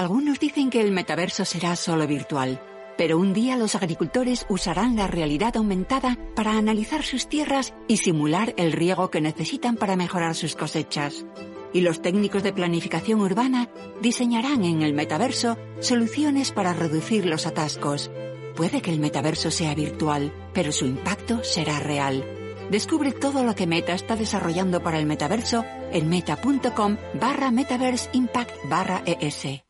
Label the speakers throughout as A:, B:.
A: Algunos dicen que el metaverso será solo virtual, pero un día los agricultores usarán la realidad aumentada para analizar sus tierras y simular el riego que necesitan para mejorar sus cosechas. Y los técnicos de planificación urbana diseñarán en el metaverso soluciones para reducir los atascos. Puede que el metaverso sea virtual, pero su impacto será real. Descubre todo lo que Meta está desarrollando para el metaverso en meta.com barra metaverse impact barra es.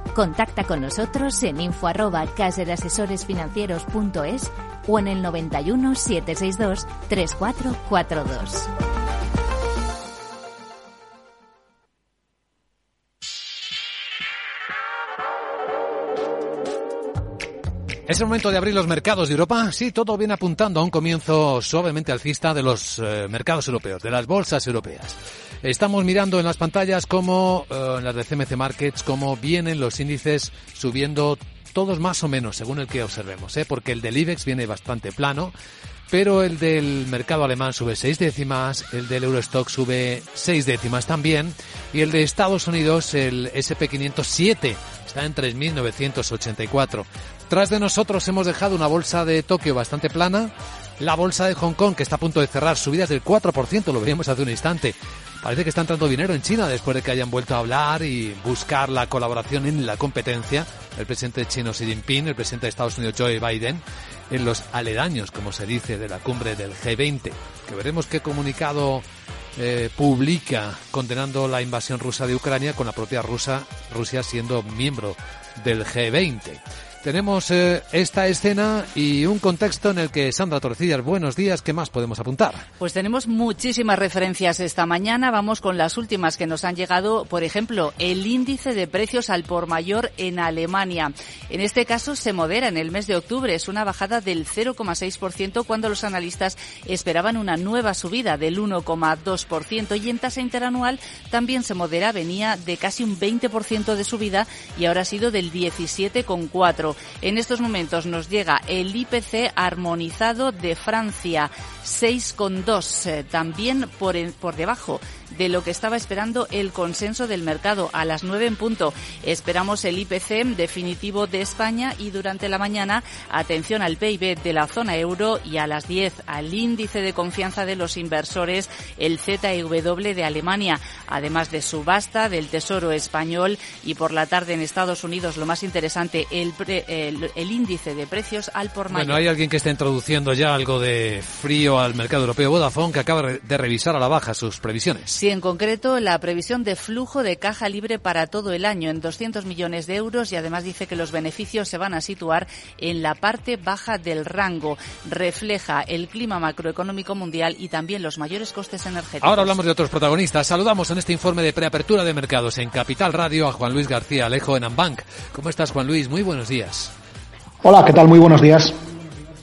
B: Contacta con nosotros en info arroba caserasesoresfinancieros.es o en el 91 762 3442.
C: ¿Es el momento de abrir los mercados de Europa? Sí, todo viene apuntando a un comienzo suavemente alcista de los eh, mercados europeos, de las bolsas europeas. Estamos mirando en las pantallas como eh, en las de CMC Markets, cómo vienen los índices subiendo todos más o menos, según el que observemos, ¿eh? porque el del IBEX viene bastante plano, pero el del mercado alemán sube seis décimas, el del Eurostock sube seis décimas también, y el de Estados Unidos, el SP507, está en 3.984. Tras de nosotros hemos dejado una bolsa de Tokio bastante plana, la bolsa de Hong Kong que está a punto de cerrar subidas del 4%, lo veíamos hace un instante. Parece que está entrando dinero en China después de que hayan vuelto a hablar y buscar la colaboración en la competencia. El presidente chino Xi Jinping, el presidente de Estados Unidos Joe Biden, en los aledaños, como se dice, de la cumbre del G20. Que veremos qué comunicado eh, publica condenando la invasión rusa de Ucrania con la propia Rusia, Rusia siendo miembro del G20. Tenemos eh, esta escena y un contexto en el que Sandra Torcillas, buenos días, ¿qué más podemos apuntar?
D: Pues tenemos muchísimas referencias esta mañana. Vamos con las últimas que nos han llegado. Por ejemplo, el índice de precios al por mayor en Alemania. En este caso se modera en el mes de octubre. Es una bajada del 0,6% cuando los analistas esperaban una nueva subida del 1,2% y en tasa interanual también se modera. Venía de casi un 20% de subida y ahora ha sido del 17,4%. En estos momentos nos llega el IPC armonizado de Francia, 6,2, eh, también por, por debajo de lo que estaba esperando el consenso del mercado a las 9 en punto. Esperamos el IPC definitivo de España y durante la mañana atención al PIB de la zona euro y a las 10 al índice de confianza de los inversores, el ZEW de Alemania, además de subasta del Tesoro español y por la tarde en Estados Unidos lo más interesante, el, el, índice de precios al por mayor.
C: Bueno, hay alguien que está introduciendo ya algo de frío al mercado europeo, Vodafone, que acaba de revisar a la baja sus previsiones.
D: Sí, en concreto la previsión de flujo de caja libre para todo el año en 200 millones de euros y además dice que los beneficios se van a situar en la parte baja del rango. Refleja el clima macroeconómico mundial y también los mayores costes energéticos.
C: Ahora hablamos de otros protagonistas. Saludamos en este informe de preapertura de mercados en Capital Radio a Juan Luis García Alejo en Ambank. ¿Cómo estás, Juan Luis? Muy buenos días.
E: Hola, ¿qué tal? Muy buenos días.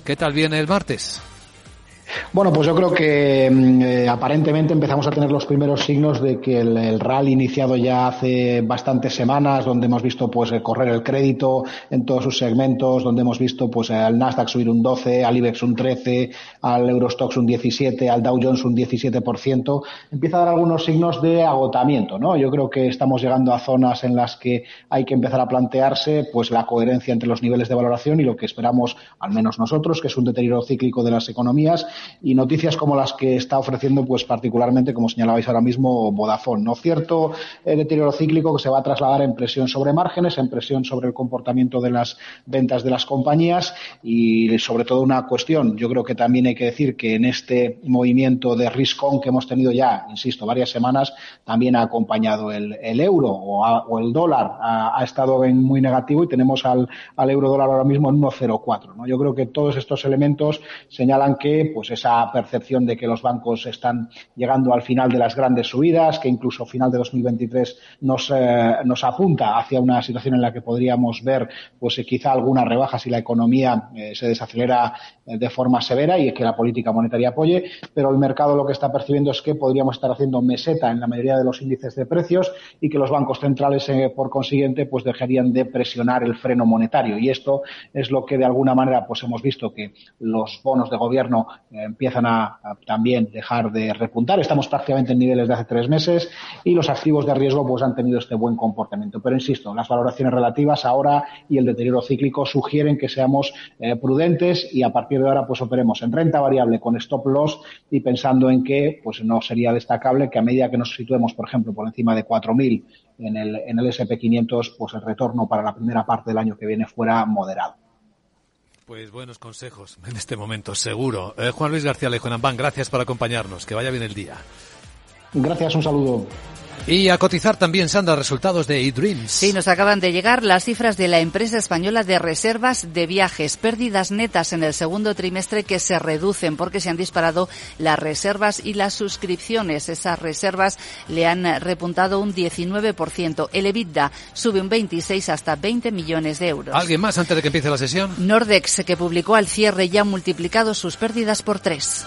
C: ¿Qué tal viene el martes?
E: Bueno, pues yo creo que mm, eh, aparentemente empezamos a tener los primeros signos de que el, rally iniciado ya hace bastantes semanas, donde hemos visto pues eh, correr el crédito en todos sus segmentos, donde hemos visto pues al Nasdaq subir un 12, al IBEX un 13, al Eurostox un 17, al Dow Jones un 17%, empieza a dar algunos signos de agotamiento, ¿no? Yo creo que estamos llegando a zonas en las que hay que empezar a plantearse pues la coherencia entre los niveles de valoración y lo que esperamos, al menos nosotros, que es un deterioro cíclico de las economías y noticias como las que está ofreciendo, pues particularmente, como señalabais ahora mismo, Vodafone. No cierto el deterioro cíclico que se va a trasladar en presión sobre márgenes, en presión sobre el comportamiento de las ventas de las compañías y sobre todo una cuestión. Yo creo que también hay que decir que en este movimiento de risk que hemos tenido ya, insisto, varias semanas, también ha acompañado el, euro o, el dólar ha, estado en muy negativo y tenemos al, euro dólar ahora mismo en 1,04. ¿no? Yo creo que todos estos elementos señalan que pues esa percepción de que los bancos están llegando al final de las grandes subidas, que incluso final de 2023 nos, eh, nos apunta hacia una situación en la que podríamos ver pues quizá alguna rebaja si la economía se desacelera de forma severa y que la política monetaria apoye, pero el mercado lo que está percibiendo es que podríamos estar haciendo meseta en la mayoría de los índices de precios y que los bancos centrales, por consiguiente, pues dejarían de presionar el freno monetario. Y esto es lo que de alguna manera pues hemos visto que los bonos de gobierno eh, empiezan a, también dejar de repuntar. Estamos prácticamente en niveles de hace tres meses y los activos de riesgo pues han tenido este buen comportamiento. Pero insisto, las valoraciones relativas ahora y el deterioro cíclico sugieren que seamos eh, prudentes y a partir de ahora pues operemos en renta variable con stop loss y pensando en que pues no sería destacable que a medida que nos situemos, por ejemplo, por encima de 4.000 en el, en el SP500, pues el retorno para la primera parte del año que viene fuera moderado.
C: Pues buenos consejos en este momento, seguro. Eh, Juan Luis García Lejo gracias por acompañarnos. Que vaya bien el día.
E: Gracias, un saludo.
C: Y a cotizar también, Sandra, resultados de eDreams.
D: Sí, nos acaban de llegar las cifras de la empresa española de reservas de viajes. Pérdidas netas en el segundo trimestre que se reducen porque se han disparado las reservas y las suscripciones. Esas reservas le han repuntado un 19%. El EBITDA sube un 26 hasta 20 millones de euros.
C: ¿Alguien más antes de que empiece la sesión?
D: Nordex, que publicó al cierre, ya ha multiplicado sus pérdidas por tres.